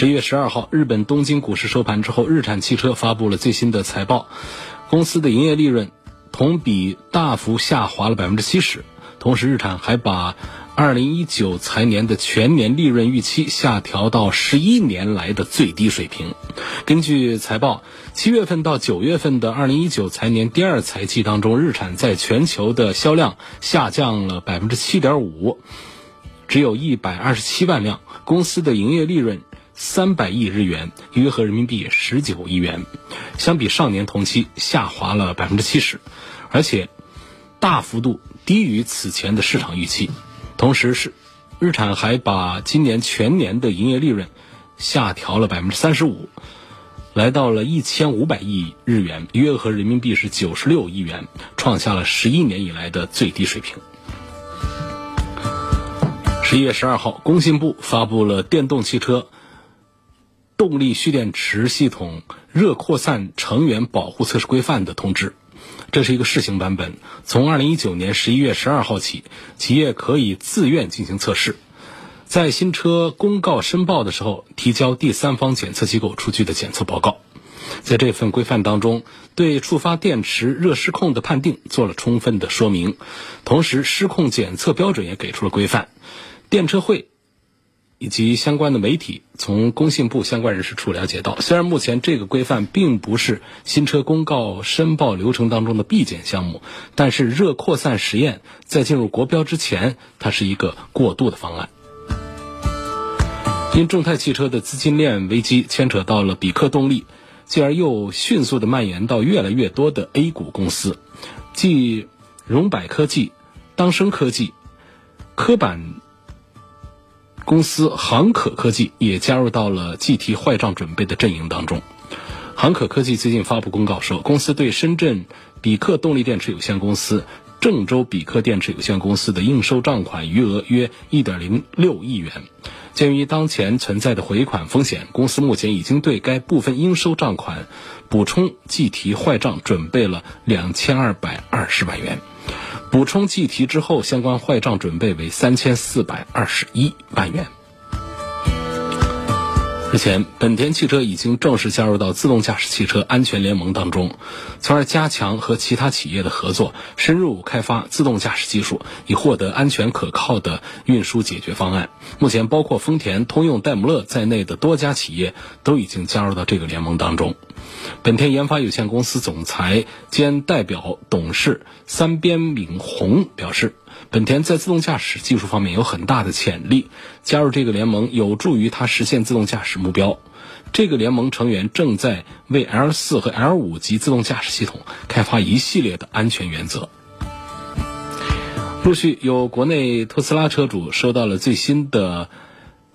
十一月十二号，日本东京股市收盘之后，日产汽车发布了最新的财报，公司的营业利润同比大幅下滑了百分之七十。同时，日产还把二零一九财年的全年利润预期下调到十一年来的最低水平。根据财报，七月份到九月份的二零一九财年第二财季当中，日产在全球的销量下降了百分之七点五。只有一百二十七万辆，公司的营业利润三百亿日元，约合人民币十九亿元，相比上年同期下滑了百分之七十，而且大幅度低于此前的市场预期。同时，是日产还把今年全年的营业利润下调了百分之三十五，来到了一千五百亿日元，约合人民币是九十六亿元，创下了十一年以来的最低水平。十一月十二号，工信部发布了电动汽车动力蓄电池系统热扩散成员保护测试规范的通知。这是一个试行版本，从二零一九年十一月十二号起，企业可以自愿进行测试，在新车公告申报的时候，提交第三方检测机构出具的检测报告。在这份规范当中，对触发电池热失控的判定做了充分的说明，同时失控检测标准也给出了规范。电车会以及相关的媒体从工信部相关人士处了解到，虽然目前这个规范并不是新车公告申报流程当中的必检项目，但是热扩散实验在进入国标之前，它是一个过渡的方案。因众泰汽车的资金链危机牵扯到了比克动力，继而又迅速的蔓延到越来越多的 A 股公司，即荣百科技、当升科技、科板。公司航可科技也加入到了计提坏账准备的阵营当中。航可科技最近发布公告说，公司对深圳比克动力电池有限公司、郑州比克电池有限公司的应收账款余额约一点零六亿元。鉴于当前存在的回款风险，公司目前已经对该部分应收账款补充计提坏账准备了两千二百二十万元。补充计提之后，相关坏账准备为三千四百二十一万元。日前，本田汽车已经正式加入到自动驾驶汽车安全联盟当中，从而加强和其他企业的合作，深入开发自动驾驶技术，以获得安全可靠的运输解决方案。目前，包括丰田、通用、戴姆勒在内的多家企业都已经加入到这个联盟当中。本田研发有限公司总裁兼代表董事三边敏宏表示，本田在自动驾驶技术方面有很大的潜力，加入这个联盟有助于它实现自动驾驶目标。这个联盟成员正在为 L 四和 L 五级自动驾驶系统开发一系列的安全原则。陆续有国内特斯拉车主收到了最新的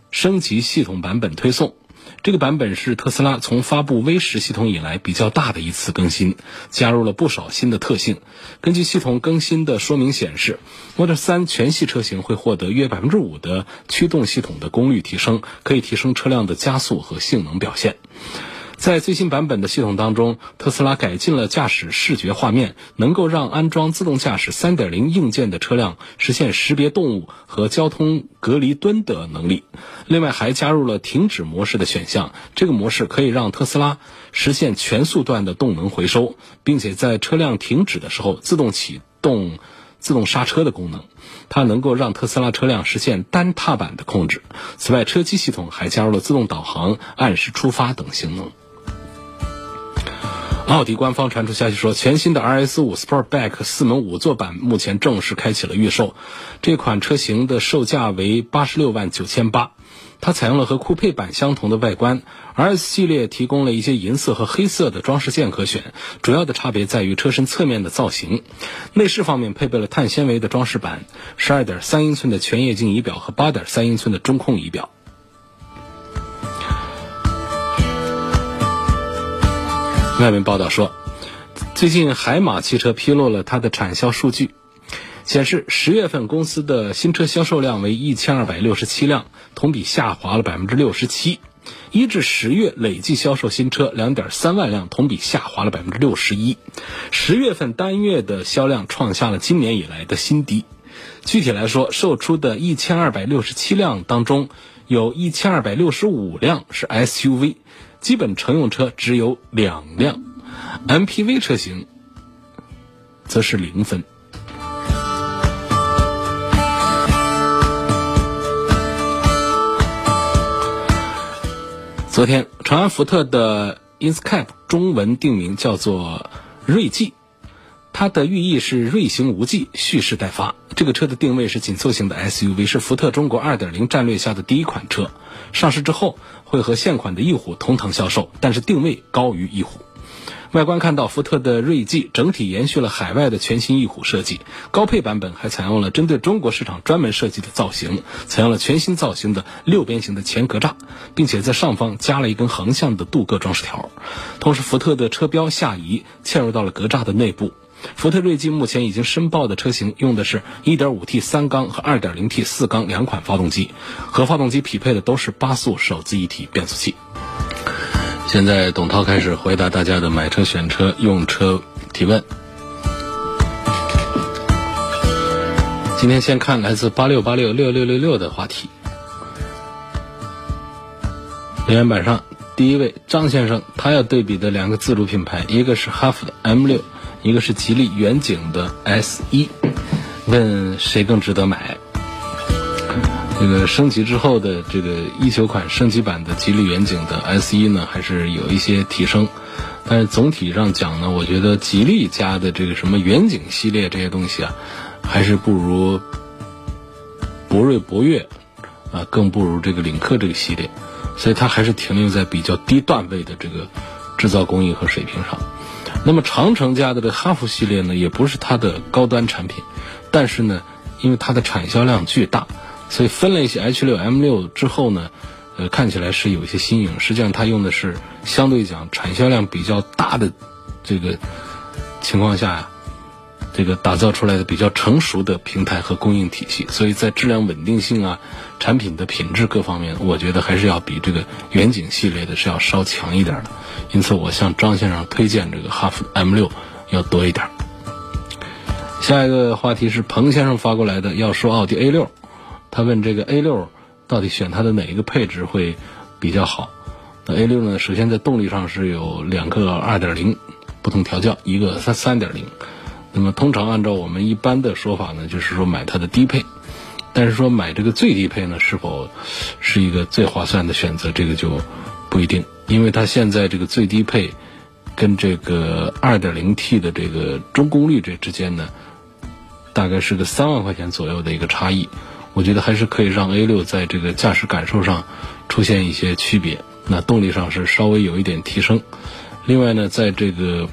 升级系统版本推送。这个版本是特斯拉从发布 V 十系统以来比较大的一次更新，加入了不少新的特性。根据系统更新的说明显示，Model 三全系车型会获得约百分之五的驱动系统的功率提升，可以提升车辆的加速和性能表现。在最新版本的系统当中，特斯拉改进了驾驶视觉画面，能够让安装自动驾驶3.0硬件的车辆实现识别动物和交通隔离墩的能力。另外，还加入了停止模式的选项，这个模式可以让特斯拉实现全速段的动能回收，并且在车辆停止的时候自动启动自动刹车的功能。它能够让特斯拉车辆实现单踏板的控制。此外，车机系统还加入了自动导航、按时出发等性能。奥迪官方传出消息说，全新的 RS5 Sportback 四门五座版目前正式开启了预售。这款车型的售价为八十六万九千八。它采用了和酷配版相同的外观，RS 系列提供了一些银色和黑色的装饰件可选。主要的差别在于车身侧面的造型。内饰方面配备了碳纤维的装饰板，十二点三英寸的全液晶仪表和八点三英寸的中控仪表。外面报道说，最近海马汽车披露了它的产销数据，显示十月份公司的新车销售量为一千二百六十七辆，同比下滑了百分之六十七。一至十月累计销售新车两点三万辆，同比下滑了百分之六十一。十月份单月的销量创下了今年以来的新低。具体来说，售出的一千二百六十七辆当中，有一千二百六十五辆是 SUV，基本乘用车只有两辆，MPV 车型则是零分。昨天，长安福特的 Inscape 中文定名叫做锐际，它的寓意是锐行无忌，蓄势待发。这个车的定位是紧凑型的 SUV，是福特中国2.0战略下的第一款车。上市之后会和现款的翼虎同堂销售，但是定位高于翼虎。外观看到福特的锐际整体延续了海外的全新翼虎设计，高配版本还采用了针对中国市场专门设计的造型，采用了全新造型的六边形的前格栅，并且在上方加了一根横向的镀铬装饰条。同时，福特的车标下移嵌入到了格栅的内部。福特锐际目前已经申报的车型用的是 1.5T 三缸和 2.0T 四缸两款发动机，和发动机匹配的都是八速手自一体变速器。现在，董涛开始回答大家的买车、选车、用车提问。今天先看来自八六八六六六六六的话题。留言板上第一位张先生，他要对比的两个自主品牌，一个是哈弗的 M 六，一个是吉利远景的 S 一，问谁更值得买？这个升级之后的这个一九款升级版的吉利远景的 S 一呢，还是有一些提升，但是总体上讲呢，我觉得吉利家的这个什么远景系列这些东西啊，还是不如博瑞、博越啊，更不如这个领克这个系列，所以它还是停留在比较低段位的这个制造工艺和水平上。那么长城家的这哈弗系列呢，也不是它的高端产品，但是呢，因为它的产销量巨大。所以分了一些 H 六 M 六之后呢，呃，看起来是有一些新颖。实际上，它用的是相对讲产销量比较大的这个情况下呀，这个打造出来的比较成熟的平台和供应体系。所以在质量稳定性啊、产品的品质各方面，我觉得还是要比这个远景系列的是要稍强一点的。因此，我向张先生推荐这个哈弗 M 六要多一点。下一个话题是彭先生发过来的，要说奥迪 A 六。他问这个 A 六到底选它的哪一个配置会比较好？那 A 六呢？首先在动力上是有两个2.0不同调教，一个三3.0。那么通常按照我们一般的说法呢，就是说买它的低配。但是说买这个最低配呢，是否是一个最划算的选择？这个就不一定，因为它现在这个最低配跟这个 2.0T 的这个中功率这之间呢，大概是个三万块钱左右的一个差异。我觉得还是可以让 A 六在这个驾驶感受上出现一些区别，那动力上是稍微有一点提升。另外呢，在这个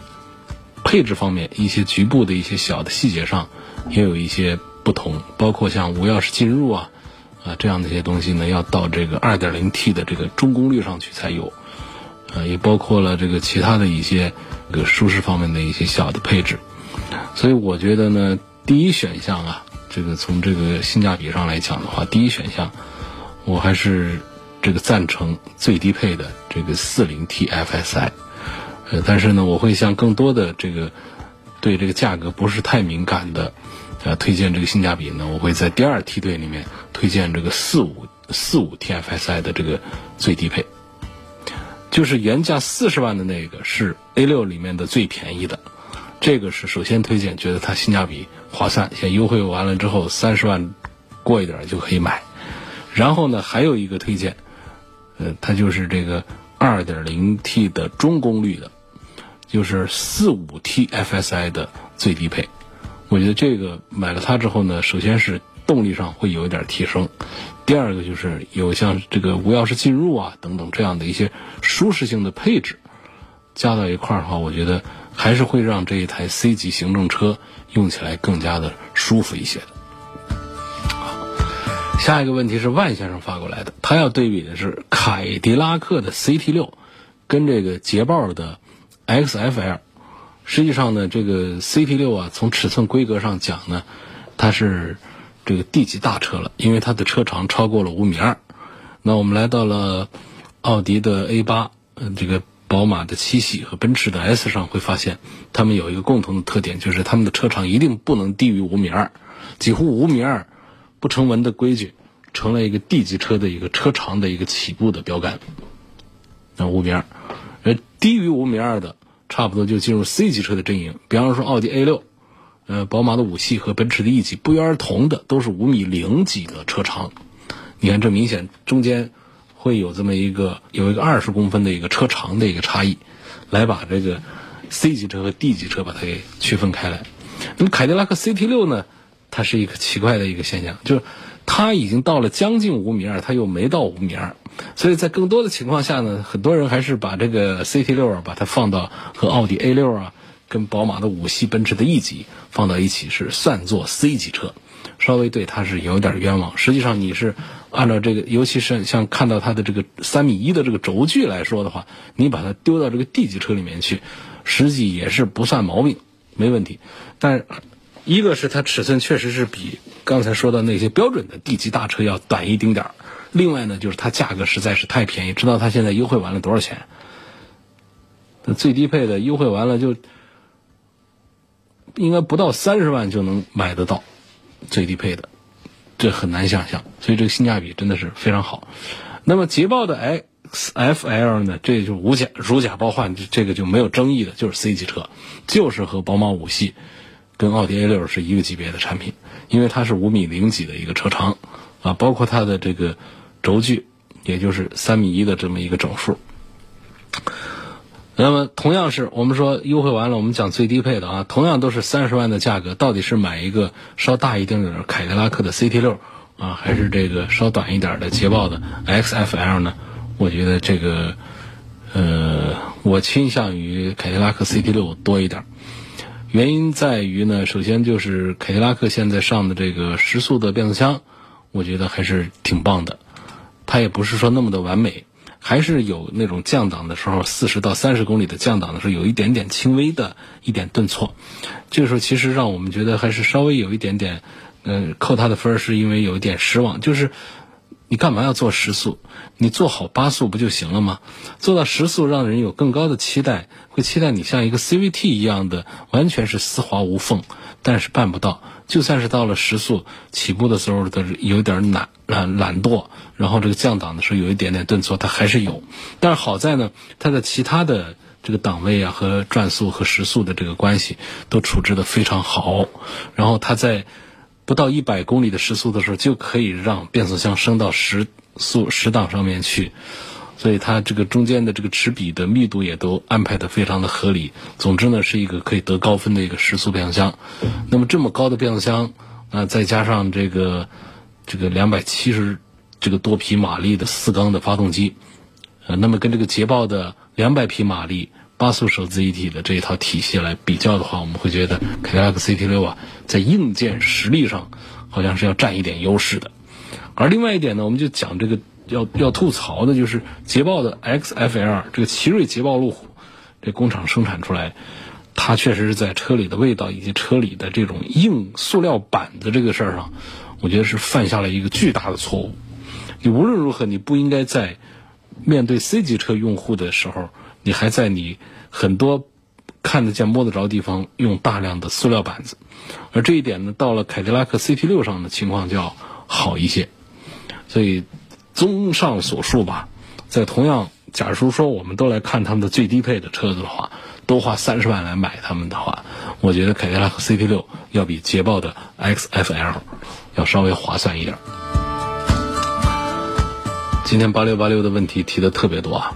配置方面，一些局部的一些小的细节上也有一些不同，包括像无钥匙进入啊啊这样的一些东西呢，要到这个 2.0T 的这个中功率上去才有。呃，也包括了这个其他的一些这个舒适方面的一些小的配置。所以我觉得呢，第一选项啊。这个从这个性价比上来讲的话，第一选项，我还是这个赞成最低配的这个四零 T FSI，但是呢，我会向更多的这个对这个价格不是太敏感的，呃，推荐这个性价比呢，我会在第二梯队里面推荐这个四五四五 T FSI 的这个最低配，就是原价四十万的那个是 A 六里面的最便宜的。这个是首先推荐，觉得它性价比划算，先优惠完了之后三十万过一点就可以买。然后呢，还有一个推荐，呃，它就是这个二点零 T 的中功率的，就是四五 T FSI 的最低配。我觉得这个买了它之后呢，首先是动力上会有一点提升，第二个就是有像这个无钥匙进入啊等等这样的一些舒适性的配置加到一块儿的话，我觉得。还是会让这一台 C 级行政车用起来更加的舒服一些的。下一个问题是万先生发过来的，他要对比的是凯迪拉克的 CT 六跟这个捷豹的 XFL，实际上呢，这个 CT 六啊，从尺寸规格上讲呢，它是这个 D 级大车了，因为它的车长超过了五米二。那我们来到了奥迪的 A 八，嗯，这个宝马的七系和奔驰的 S 上，会发现它们有一个共同的特点，就是它们的车长一定不能低于五米二，几乎五米二不成文的规矩，成了一个 D 级车的一个车长的一个起步的标杆。那五米二，低于五米二的，差不多就进入 C 级车的阵营。比方说奥迪 A 六，呃，宝马的五系和奔驰的 E 级，不约而同的都是五米零几的车长。你看，这明显中间会有这么一个有一个二十公分的一个车长的一个差异，来把这个 C 级车和 D 级车把它给区分开来。那么凯迪拉克 CT 六呢，它是一个奇怪的一个现象，就是它已经到了将近五米二，它又没到五米二。所以在更多的情况下呢，很多人还是把这个 CT 六啊，把它放到和奥迪 A 六啊，跟宝马的五系、奔驰的 E 级放到一起，是算作 C 级车，稍微对它是有点冤枉。实际上你是按照这个，尤其是像看到它的这个三米一的这个轴距来说的话，你把它丢到这个 D 级车里面去，实际也是不算毛病，没问题。但一个是它尺寸确实是比刚才说的那些标准的 D 级大车要短一丁点儿。另外呢，就是它价格实在是太便宜，知道它现在优惠完了多少钱？最低配的优惠完了就应该不到三十万就能买得到最低配的，这很难想象，所以这个性价比真的是非常好。那么捷豹的 XFL 呢，这就无假如假包换，这个就没有争议的，就是 C 级车，就是和宝马五系跟奥迪 A 六是一个级别的产品，因为它是五米零几的一个车长啊，包括它的这个。轴距也就是三米一的这么一个整数。那么同样是我们说优惠完了，我们讲最低配的啊，同样都是三十万的价格，到底是买一个稍大一点的凯迪拉克的 CT 六啊，还是这个稍短一点的捷豹的 XFL 呢？我觉得这个，呃，我倾向于凯迪拉克 CT 六多一点。原因在于呢，首先就是凯迪拉克现在上的这个时速的变速箱，我觉得还是挺棒的。它也不是说那么的完美，还是有那种降档的时候，四十到三十公里的降档的时候，有一点点轻微的一点顿挫。这个时候其实让我们觉得还是稍微有一点点，嗯，扣他的分是因为有一点失望。就是你干嘛要做时速？你做好八速不就行了吗？做到时速，让人有更高的期待，会期待你像一个 CVT 一样的，完全是丝滑无缝。但是办不到，就算是到了时速起步的时候的有点懒懒懒惰，然后这个降档的时候有一点点顿挫，它还是有。但是好在呢，它的其他的这个档位啊和转速和时速的这个关系都处置的非常好。然后它在不到一百公里的时速的时候，就可以让变速箱升到十速十档上面去。所以它这个中间的这个齿比的密度也都安排的非常的合理。总之呢，是一个可以得高分的一个时速变速箱。那么这么高的变速箱，啊，再加上这个这个两百七十这个多匹马力的四缸的发动机，呃，那么跟这个捷豹的两百匹马力八速手自一体的这一套体系来比较的话，我们会觉得凯迪拉克 CT 六啊，在硬件实力上好像是要占一点优势的。而另外一点呢，我们就讲这个。要要吐槽的就是捷豹的 XFL 这个奇瑞捷豹路虎，这工厂生产出来，它确实是在车里的味道以及车里的这种硬塑料板子这个事儿上，我觉得是犯下了一个巨大的错误。你无论如何，你不应该在面对 C 级车用户的时候，你还在你很多看得见摸得着地方用大量的塑料板子，而这一点呢，到了凯迪拉克 CT 六上的情况就要好一些，所以。综上所述吧，在同样，假如说我们都来看他们的最低配的车子的话，都花三十万来买他们的话，我觉得凯迪拉克 CT 六要比捷豹的 XFL 要稍微划算一点。今天八六八六的问题提的特别多啊，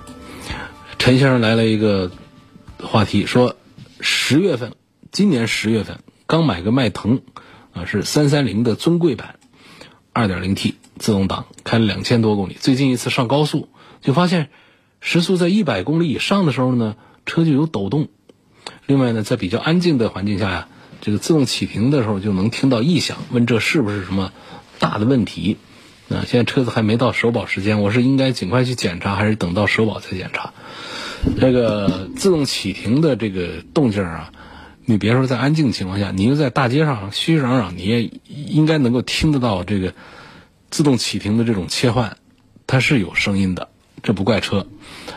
陈先生来了一个话题，说十月份，今年十月份刚买个迈腾，啊是三三零的尊贵版，二点零 T。自动挡开了两千多公里，最近一次上高速就发现时速在一百公里以上的时候呢，车就有抖动。另外呢，在比较安静的环境下呀，这个自动启停的时候就能听到异响。问这是不是什么大的问题？啊，现在车子还没到首保时间，我是应该尽快去检查，还是等到首保再检查？这个自动启停的这个动静啊，你别说在安静情况下，你就在大街上熙熙攘攘，你也应该能够听得到这个自动启停的这种切换，它是有声音的，这不怪车。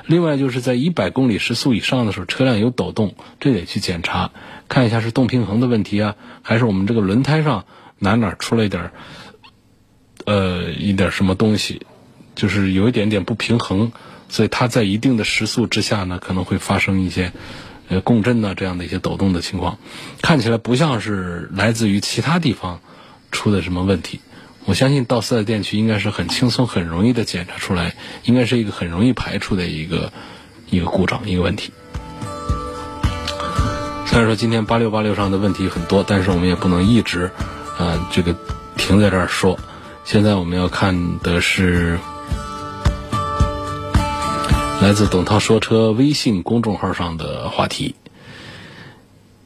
另外就是在一百公里时速以上的时候，车辆有抖动，这得去检查，看一下是动平衡的问题啊，还是我们这个轮胎上哪哪出了一点儿呃一点什么东西，就是有一点点不平衡。所以它在一定的时速之下呢，可能会发生一些，呃，共振呢这样的一些抖动的情况，看起来不像是来自于其他地方出的什么问题。我相信到四 S 店去应该是很轻松、很容易的检查出来，应该是一个很容易排除的一个一个故障、一个问题。虽然说今天八六八六上的问题很多，但是我们也不能一直，呃，这个停在这儿说。现在我们要看的是。来自董涛说车微信公众号上的话题。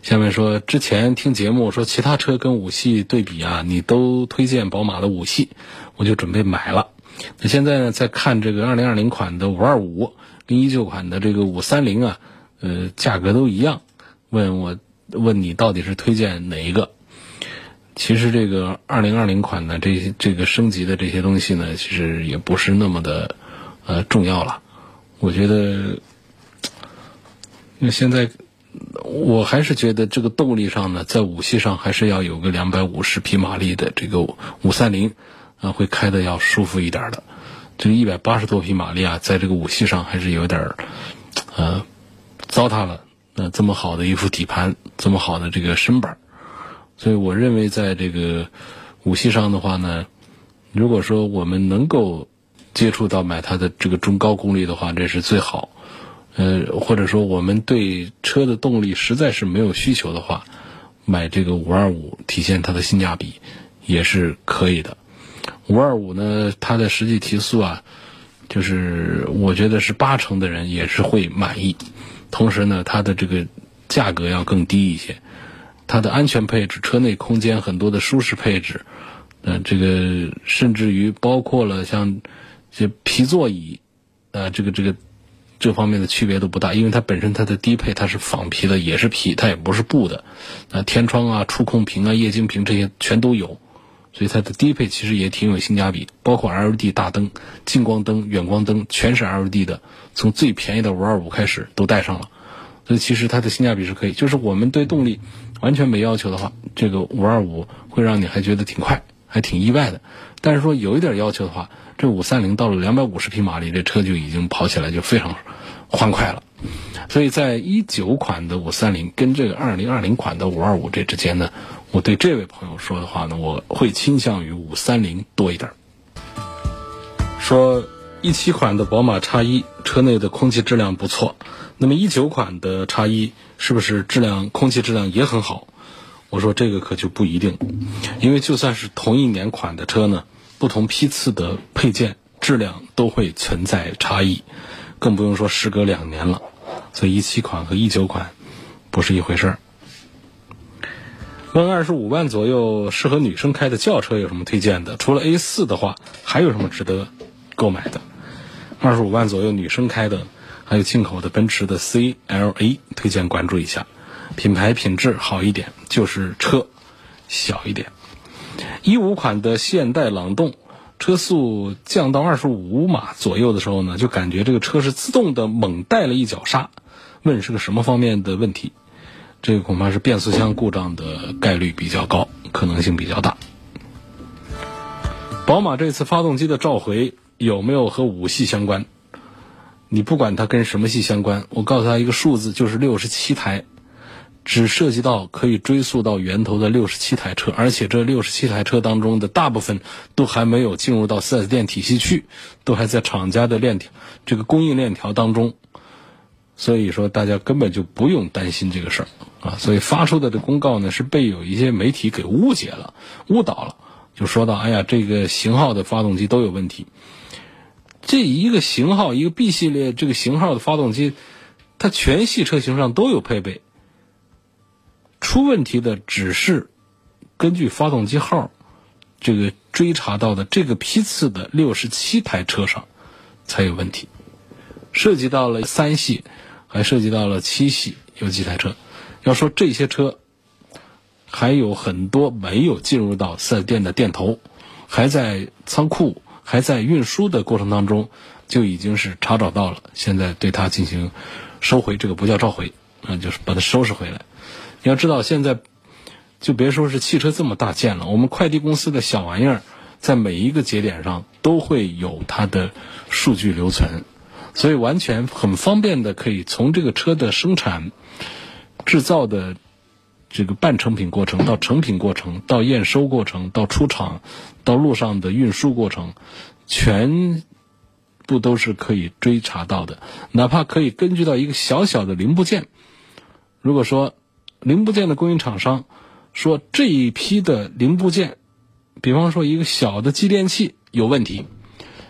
下面说，之前听节目说其他车跟五系对比啊，你都推荐宝马的五系，我就准备买了。那现在呢，在看这个二零二零款的五二五跟一九款的这个五三零啊，呃，价格都一样。问我问你到底是推荐哪一个？其实这个二零二零款的这些这个升级的这些东西呢，其实也不是那么的呃重要了。我觉得，那现在我还是觉得这个动力上呢，在五系上还是要有个两百五十匹马力的这个五三零啊，会开的要舒服一点的。这一百八十多匹马力啊，在这个五系上还是有点儿呃糟蹋了。那这么好的一副底盘，这么好的这个身板，所以我认为在这个五系上的话呢，如果说我们能够。接触到买它的这个中高功率的话，这是最好。呃，或者说我们对车的动力实在是没有需求的话，买这个五二五体现它的性价比也是可以的。五二五呢，它的实际提速啊，就是我觉得是八成的人也是会满意。同时呢，它的这个价格要更低一些，它的安全配置、车内空间很多的舒适配置，呃，这个甚至于包括了像。这皮座椅，呃，这个这个这方面的区别都不大，因为它本身它的低配它是仿皮的，也是皮，它也不是布的。啊，天窗啊、触控屏啊、液晶屏这些全都有，所以它的低配其实也挺有性价比。包括 LED 大灯、近光灯、远光灯全是 LED 的，从最便宜的五二五开始都带上了，所以其实它的性价比是可以。就是我们对动力完全没要求的话，这个五二五会让你还觉得挺快，还挺意外的。但是说有一点要求的话，这五三零到了两百五十匹马力，这车就已经跑起来就非常欢快了。所以在一九款的五三零跟这个二零二零款的五二五这之间呢，我对这位朋友说的话呢，我会倾向于五三零多一点。说一七款的宝马叉一车内的空气质量不错，那么一九款的叉一是不是质量空气质量也很好？我说这个可就不一定，因为就算是同一年款的车呢。不同批次的配件质量都会存在差异，更不用说时隔两年了，所以一七款和一九款不是一回事儿。问二十五万左右适合女生开的轿车有什么推荐的？除了 A 四的话，还有什么值得购买的？二十五万左右女生开的，还有进口的奔驰的 CLA，推荐关注一下，品牌品质好一点，就是车小一点。一五款的现代朗动，车速降到二十五码左右的时候呢，就感觉这个车是自动的猛带了一脚刹。问是个什么方面的问题？这个恐怕是变速箱故障的概率比较高，可能性比较大。宝马这次发动机的召回有没有和五系相关？你不管它跟什么系相关，我告诉他一个数字，就是六十七台。只涉及到可以追溯到源头的六十七台车，而且这六十七台车当中的大部分都还没有进入到 4S 店体系去，都还在厂家的链条这个供应链条当中，所以说大家根本就不用担心这个事儿啊。所以发出的这公告呢，是被有一些媒体给误解了、误导了，就说到哎呀，这个型号的发动机都有问题。这一个型号，一个 B 系列这个型号的发动机，它全系车型上都有配备。出问题的只是根据发动机号这个追查到的这个批次的六十七台车上才有问题，涉及到了三系还涉及到了七系有几台车。要说这些车，还有很多没有进入到四 S 店的店头，还在仓库、还在运输的过程当中，就已经是查找到了。现在对它进行收回，这个不叫召回，啊，就是把它收拾回来。你要知道，现在就别说是汽车这么大件了，我们快递公司的小玩意儿，在每一个节点上都会有它的数据留存，所以完全很方便的可以从这个车的生产、制造的。这个半成品过程到成品过程到验收过程到出厂，到路上的运输过程，全部都是可以追查到的。哪怕可以根据到一个小小的零部件，如果说零部件的供应厂商说这一批的零部件，比方说一个小的继电器有问题，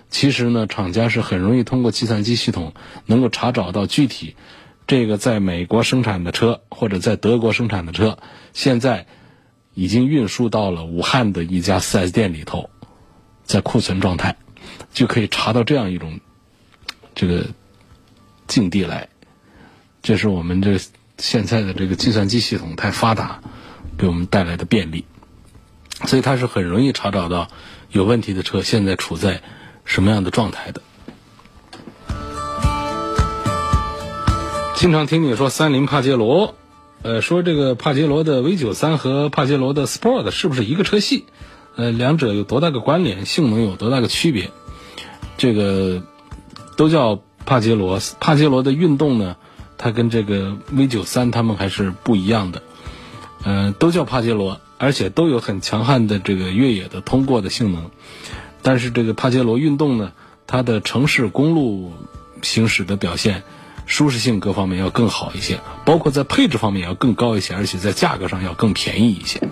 其实呢，厂家是很容易通过计算机系统能够查找到具体。这个在美国生产的车，或者在德国生产的车，现在已经运输到了武汉的一家 4S 店里头，在库存状态，就可以查到这样一种这个境地来。这是我们这现在的这个计算机系统太发达，给我们带来的便利，所以它是很容易查找到有问题的车现在处在什么样的状态的。经常听你说三菱帕杰罗，呃，说这个帕杰罗的 V 九三和帕杰罗的 Sport 是不是一个车系？呃，两者有多大个关联？性能有多大个区别？这个都叫帕杰罗，帕杰罗的运动呢，它跟这个 V 九三它们还是不一样的。嗯，都叫帕杰罗，而且都有很强悍的这个越野的通过的性能。但是这个帕杰罗运动呢，它的城市公路行驶的表现。舒适性各方面要更好一些，包括在配置方面要更高一些，而且在价格上要更便宜一些。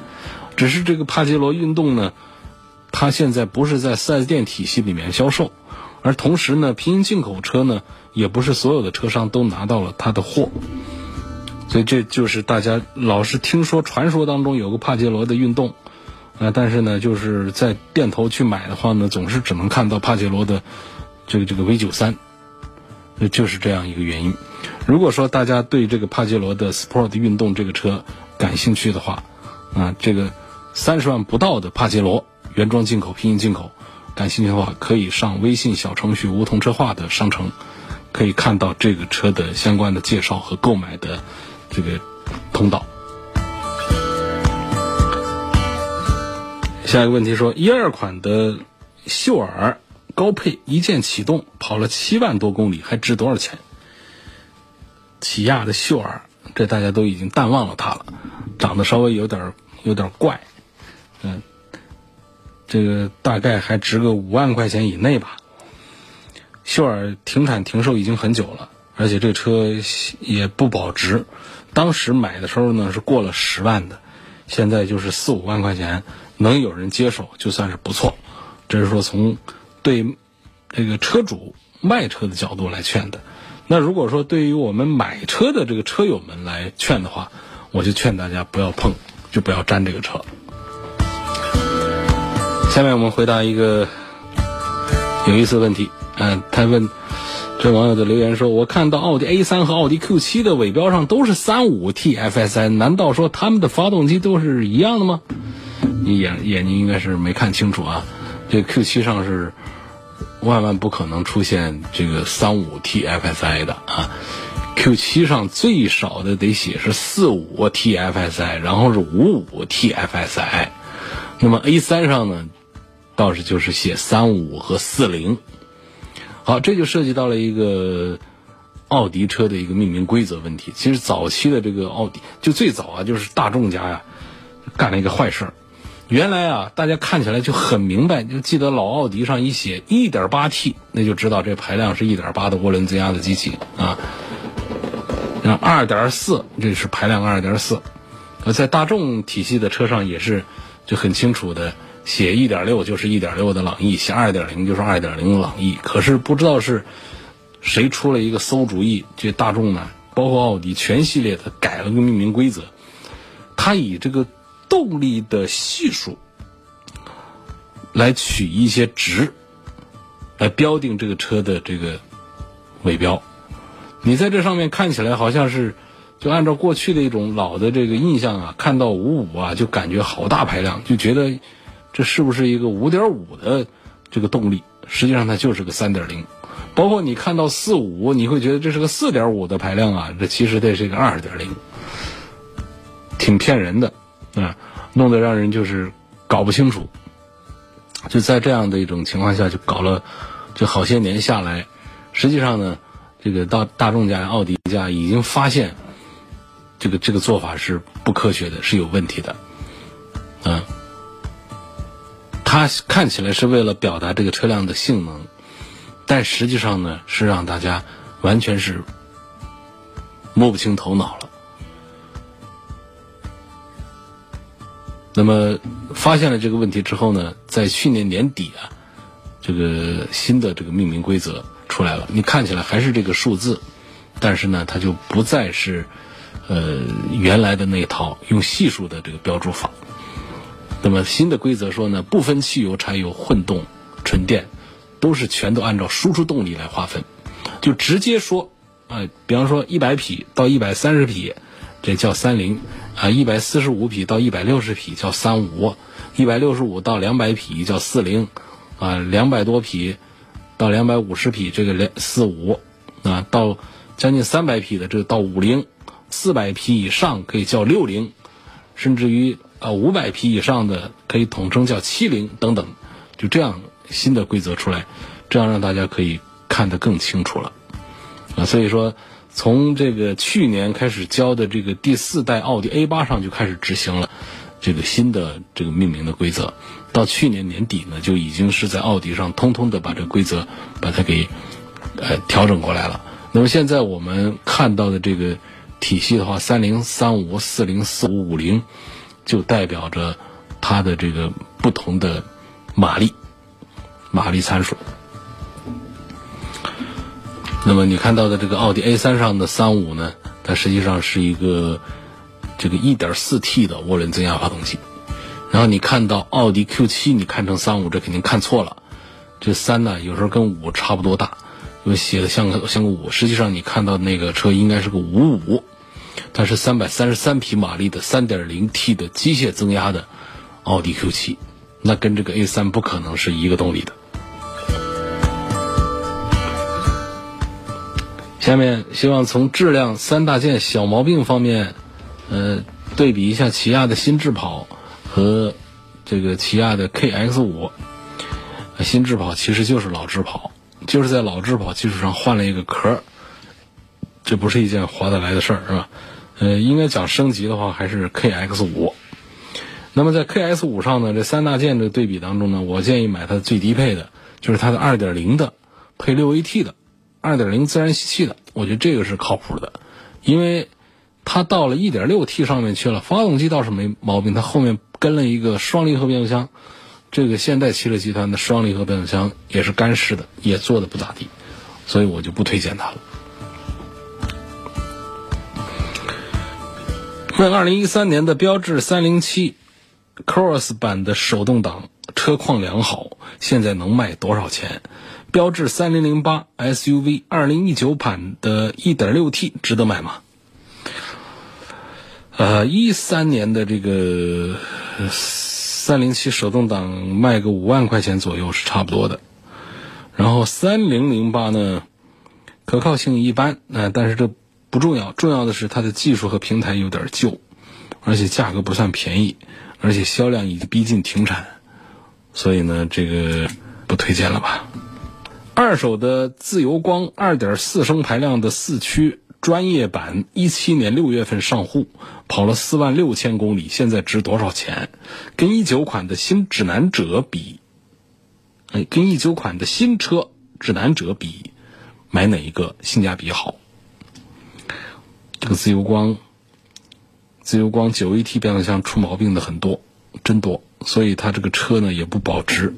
只是这个帕杰罗运动呢，它现在不是在 4S 店体系里面销售，而同时呢，平行进口车呢，也不是所有的车商都拿到了它的货。所以这就是大家老是听说传说当中有个帕杰罗的运动，啊，但是呢，就是在店头去买的话呢，总是只能看到帕杰罗的这个这个 V 九三。那就是这样一个原因。如果说大家对这个帕杰罗的 Sport 运动这个车感兴趣的话，啊，这个三十万不到的帕杰罗原装进口、平行进口，感兴趣的话，可以上微信小程序“梧桐车话”的商城，可以看到这个车的相关的介绍和购买的这个通道。下一个问题说，一二款的秀尔。高配一键启动，跑了七万多公里，还值多少钱？起亚的秀尔，这大家都已经淡忘了它了，长得稍微有点有点怪，嗯，这个大概还值个五万块钱以内吧。秀尔停产停售已经很久了，而且这车也不保值，当时买的时候呢是过了十万的，现在就是四五万块钱能有人接手，就算是不错。这是说从。对这个车主卖车的角度来劝的，那如果说对于我们买车的这个车友们来劝的话，我就劝大家不要碰，就不要沾这个车。下面我们回答一个有意思的问题，嗯，他问这网友的留言说：“我看到奥迪 A 三和奥迪 Q 七的尾标上都是三五 TFSI，难道说他们的发动机都是一样的吗？”你眼眼睛应该是没看清楚啊，这 Q 七上是。万万不可能出现这个三五 TFSI 的啊，Q 七上最少的得写是四五 TFSI，然后是五五 TFSI，那么 A 三上呢，倒是就是写三五和四零。好，这就涉及到了一个奥迪车的一个命名规则问题。其实早期的这个奥迪，就最早啊，就是大众家呀，干了一个坏事儿。原来啊，大家看起来就很明白，就记得老奥迪上一写 1.8T，那就知道这排量是1.8的涡轮增压的机器啊。然后2.4，这是排量2.4。呃，在大众体系的车上也是就很清楚的写1.6就是1.6的朗逸，写2.0就是2.0朗逸。可是不知道是谁出了一个馊主意，这大众呢，包括奥迪全系列的改了个命名规则，它以这个。动力的系数来取一些值，来标定这个车的这个尾标。你在这上面看起来好像是，就按照过去的一种老的这个印象啊，看到五五啊，就感觉好大排量，就觉得这是不是一个五点五的这个动力？实际上它就是个三点零。包括你看到四五，你会觉得这是个四点五的排量啊，这其实这是一个二点零，挺骗人的啊，弄得让人就是搞不清楚。就在这样的一种情况下，就搞了就好些年下来，实际上呢，这个到大众家、奥迪家已经发现这个这个做法是不科学的，是有问题的，嗯，它看起来是为了表达这个车辆的性能。但实际上呢，是让大家完全是摸不清头脑了。那么发现了这个问题之后呢，在去年年底啊，这个新的这个命名规则出来了。你看起来还是这个数字，但是呢，它就不再是呃原来的那套用系数的这个标注法。那么新的规则说呢，不分汽油、柴油、混动、纯电。都是全都按照输出动力来划分，就直接说，啊，比方说一百匹到一百三十匹，这叫三零，啊，一百四十五匹到一百六十匹叫三五，一百六十五到两百匹叫四零，啊，两百多匹到两百五十匹这个两四五，啊，到将近三百匹的这个到五零，四百匹以上可以叫六零，甚至于啊五百匹以上的可以统称叫七零等等，就这样。新的规则出来，这样让大家可以看得更清楚了啊！所以说，从这个去年开始交的这个第四代奥迪 A 八上就开始执行了这个新的这个命名的规则，到去年年底呢，就已经是在奥迪上通通的把这个规则把它给呃调整过来了。那么现在我们看到的这个体系的话，三零、三五、四零、四五、五零，就代表着它的这个不同的马力。马力参数。那么你看到的这个奥迪 A 三上的三五呢，它实际上是一个这个一点四 T 的涡轮增压发动机。然后你看到奥迪 Q 七，你看成三五，这肯定看错了。这三呢，有时候跟五差不多大，因为写的像个像个五，实际上你看到那个车应该是个五五，它是三百三十三匹马力的三点零 T 的机械增压的奥迪 Q 七，那跟这个 A 三不可能是一个动力的。下面希望从质量三大件小毛病方面，呃，对比一下起亚的新智跑和这个起亚的 KX 五。新智跑其实就是老智跑，就是在老智跑基础上换了一个壳，这不是一件划得来的事儿，是吧？呃，应该讲升级的话，还是 KX 五。那么在 KX 五上呢，这三大件的对比当中呢，我建议买它最低配的，就是它的二点零的配六 AT 的。二点零自然吸气的，我觉得这个是靠谱的，因为它到了一点六 T 上面去了，发动机倒是没毛病，它后面跟了一个双离合变速箱，这个现代汽车集团的双离合变速箱也是干式的，也做的不咋地，所以我就不推荐它了。问二零一三年的标致三零七 Cross 版的手动挡车况良好，现在能卖多少钱？标致三零零八 SUV 二零一九版的一点六 T 值得买吗？呃，一三年的这个三零七手动挡卖个五万块钱左右是差不多的。然后三零零八呢，可靠性一般，呃，但是这不重要，重要的是它的技术和平台有点旧，而且价格不算便宜，而且销量已经逼近停产，所以呢，这个不推荐了吧。二手的自由光2.4升排量的四驱专业版，一七年六月份上户，跑了四万六千公里，现在值多少钱？跟一九款的新指南者比，哎，跟一九款的新车指南者比，买哪一个性价比好？这个自由光，自由光九 AT 变速箱出毛病的很多，真多，所以它这个车呢也不保值，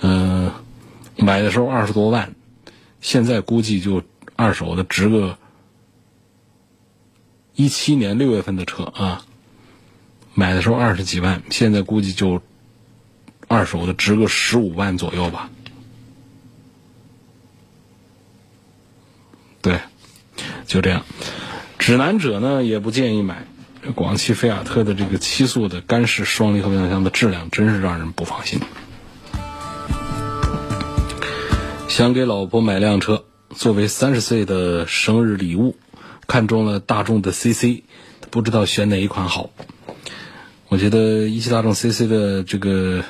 嗯。买的时候二十多万，现在估计就二手的值个一七年六月份的车啊，买的时候二十几万，现在估计就二手的值个十五万左右吧。对，就这样。指南者呢也不建议买。广汽菲亚特的这个七速的干式双离合变速箱的质量真是让人不放心。想给老婆买辆车，作为三十岁的生日礼物，看中了大众的 CC，不知道选哪一款好。我觉得一汽大众 CC 的这个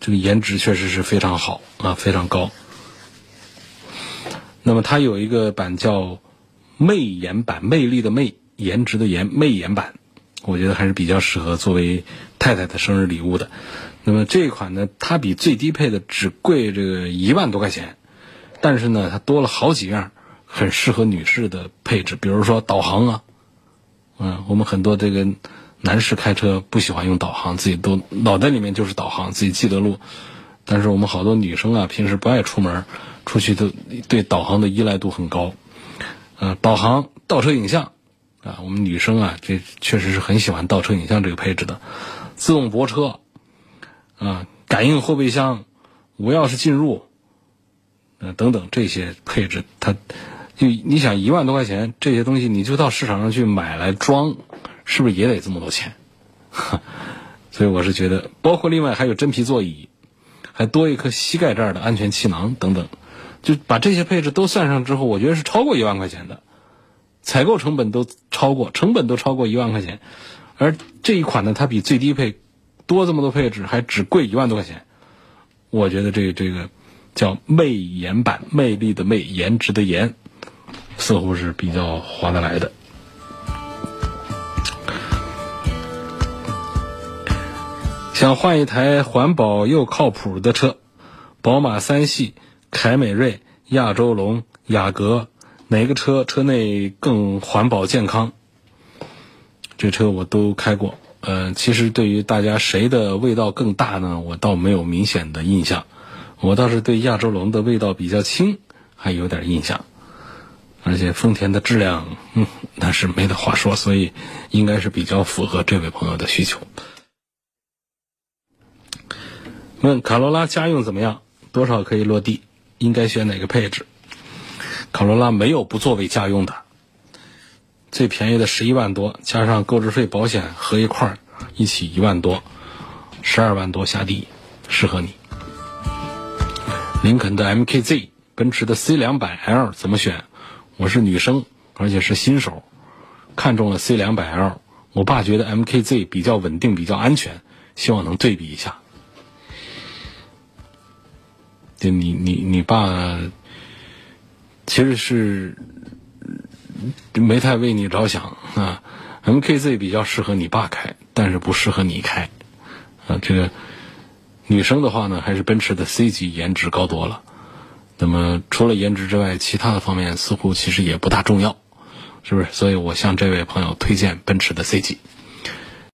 这个颜值确实是非常好啊，非常高。那么它有一个版叫魅颜版，魅力的魅。颜值的颜魅颜版，我觉得还是比较适合作为太太的生日礼物的。那么这一款呢，它比最低配的只贵这个一万多块钱，但是呢，它多了好几样很适合女士的配置，比如说导航啊，嗯，我们很多这个男士开车不喜欢用导航，自己都脑袋里面就是导航，自己记得路。但是我们好多女生啊，平时不爱出门，出去都对导航的依赖度很高。嗯，导航、倒车影像。啊，我们女生啊，这确实是很喜欢倒车影像这个配置的，自动泊车，啊，感应后备箱，无钥匙进入，呃，等等这些配置，它就你想一万多块钱这些东西，你就到市场上去买来装，是不是也得这么多钱？所以我是觉得，包括另外还有真皮座椅，还多一颗膝盖这儿的安全气囊等等，就把这些配置都算上之后，我觉得是超过一万块钱的。采购成本都超过，成本都超过一万块钱，而这一款呢，它比最低配多这么多配置，还只贵一万多块钱。我觉得这个这个叫魅颜版，魅力的魅，颜值的颜，似乎是比较划得来的。想换一台环保又靠谱的车，宝马三系、凯美瑞、亚洲龙、雅阁。哪个车车内更环保健康？这车我都开过。呃，其实对于大家谁的味道更大呢？我倒没有明显的印象。我倒是对亚洲龙的味道比较轻，还有点印象。而且丰田的质量，嗯，那是没得话说，所以应该是比较符合这位朋友的需求。问卡罗拉家用怎么样？多少可以落地？应该选哪个配置？卡罗拉没有不作为家用的，最便宜的十一万多，加上购置税、保险合一块儿，一起一万多，十二万多下地，适合你。林肯的 MKZ，奔驰的 C 两百 L 怎么选？我是女生，而且是新手，看中了 C 两百 L。我爸觉得 MKZ 比较稳定，比较安全，希望能对比一下。就你你你爸。其实是没太为你着想啊，MKZ 比较适合你爸开，但是不适合你开啊。这个女生的话呢，还是奔驰的 C 级颜值高多了。那么除了颜值之外，其他的方面似乎其实也不大重要，是不是？所以我向这位朋友推荐奔驰的 C 级。